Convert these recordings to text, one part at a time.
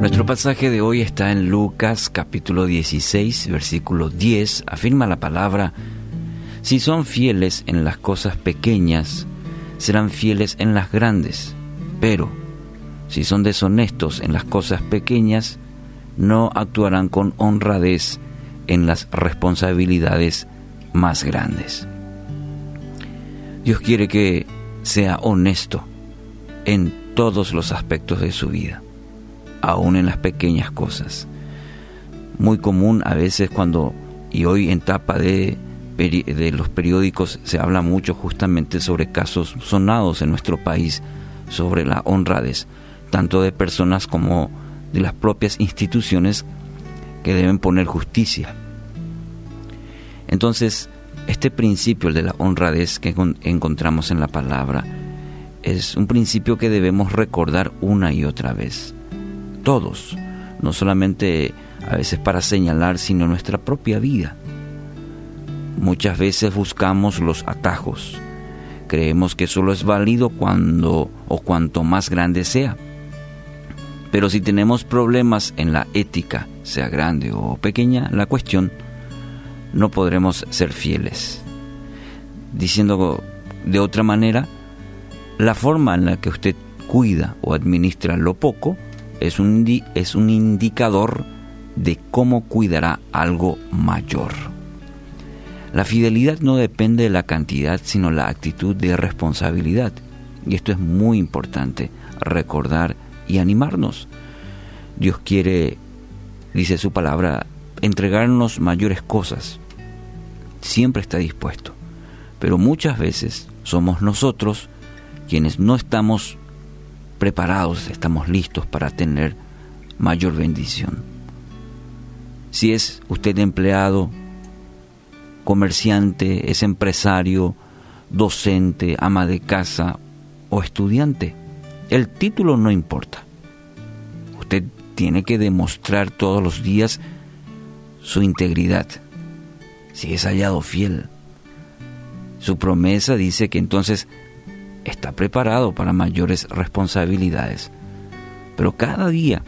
Nuestro pasaje de hoy está en Lucas capítulo 16, versículo 10. Afirma la palabra, si son fieles en las cosas pequeñas, serán fieles en las grandes, pero si son deshonestos en las cosas pequeñas, no actuarán con honradez en las responsabilidades más grandes. Dios quiere que sea honesto en todos los aspectos de su vida, aún en las pequeñas cosas. Muy común a veces cuando, y hoy en tapa de, de los periódicos se habla mucho justamente sobre casos sonados en nuestro país, sobre la honradez, tanto de personas como de las propias instituciones que deben poner justicia. Entonces, este principio, el de la honradez que encontramos en la palabra, es un principio que debemos recordar una y otra vez. Todos, no solamente a veces para señalar, sino nuestra propia vida. Muchas veces buscamos los atajos. Creemos que solo es válido cuando o cuanto más grande sea. Pero si tenemos problemas en la ética, sea grande o pequeña, la cuestión, no podremos ser fieles. Diciendo de otra manera, la forma en la que usted cuida o administra lo poco es un, es un indicador de cómo cuidará algo mayor. La fidelidad no depende de la cantidad, sino la actitud de responsabilidad. Y esto es muy importante, recordar y animarnos. Dios quiere, dice su palabra, entregarnos mayores cosas. Siempre está dispuesto. Pero muchas veces somos nosotros quienes no estamos preparados, estamos listos para tener mayor bendición. Si es usted empleado, comerciante, es empresario, docente, ama de casa o estudiante, el título no importa. Usted tiene que demostrar todos los días su integridad. Si es hallado fiel, su promesa dice que entonces está preparado para mayores responsabilidades. Pero cada día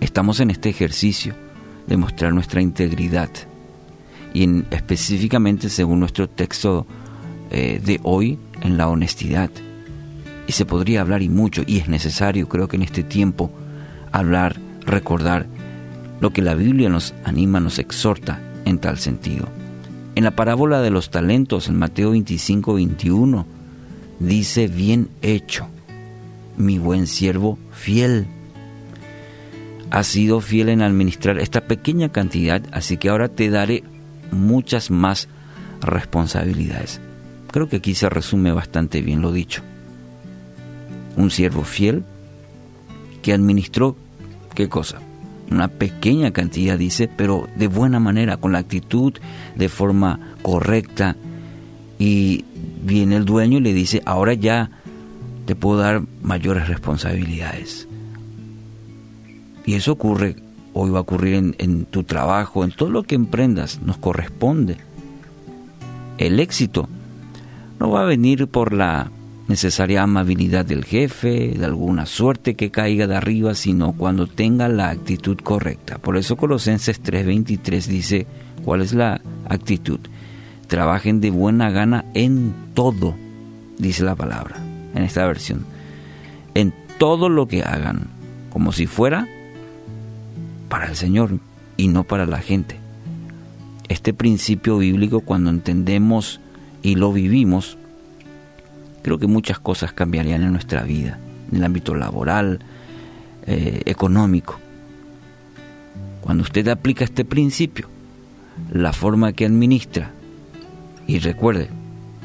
estamos en este ejercicio de mostrar nuestra integridad y en, específicamente según nuestro texto eh, de hoy en la honestidad. Y se podría hablar y mucho, y es necesario creo que en este tiempo hablar, recordar lo que la Biblia nos anima, nos exhorta en tal sentido. En la parábola de los talentos, en Mateo 25, 21, dice, bien hecho, mi buen siervo fiel. Has sido fiel en administrar esta pequeña cantidad, así que ahora te daré muchas más responsabilidades. Creo que aquí se resume bastante bien lo dicho. Un siervo fiel que administró, ¿qué cosa? Una pequeña cantidad, dice, pero de buena manera, con la actitud, de forma correcta y viene el dueño y le dice, ahora ya te puedo dar mayores responsabilidades. Y eso ocurre, hoy va a ocurrir en, en, tu trabajo, en todo lo que emprendas, nos corresponde. El éxito no va a venir por la necesaria amabilidad del jefe, de alguna suerte que caiga de arriba, sino cuando tenga la actitud correcta. Por eso Colosenses 3:23 dice, ¿cuál es la actitud? Trabajen de buena gana en todo, dice la palabra en esta versión. En todo lo que hagan, como si fuera para el Señor y no para la gente. Este principio bíblico, cuando entendemos y lo vivimos, creo que muchas cosas cambiarían en nuestra vida, en el ámbito laboral, eh, económico. Cuando usted aplica este principio, la forma que administra y recuerde,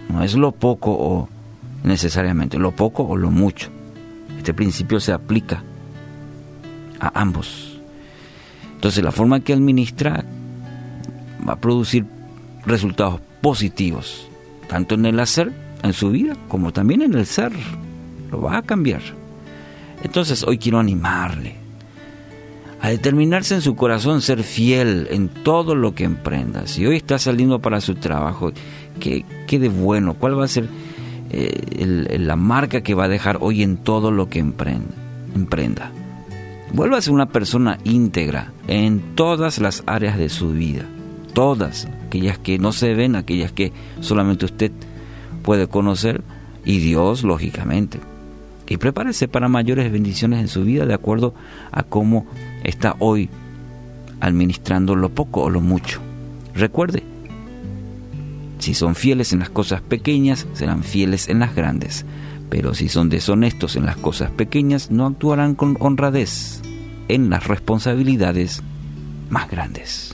no es lo poco o necesariamente, lo poco o lo mucho. Este principio se aplica a ambos. Entonces la forma que administra va a producir resultados positivos, tanto en el hacer, en su vida, como también en el ser. Lo va a cambiar. Entonces hoy quiero animarle a determinarse en su corazón ser fiel en todo lo que emprenda. Si hoy está saliendo para su trabajo, ¿qué, qué de bueno? ¿Cuál va a ser eh, la marca que va a dejar hoy en todo lo que emprenda? emprenda? Vuélvase una persona íntegra en todas las áreas de su vida. Todas, aquellas que no se ven, aquellas que solamente usted puede conocer y Dios, lógicamente. Y prepárese para mayores bendiciones en su vida de acuerdo a cómo está hoy administrando lo poco o lo mucho. Recuerde, si son fieles en las cosas pequeñas, serán fieles en las grandes. Pero si son deshonestos en las cosas pequeñas, no actuarán con honradez en las responsabilidades más grandes.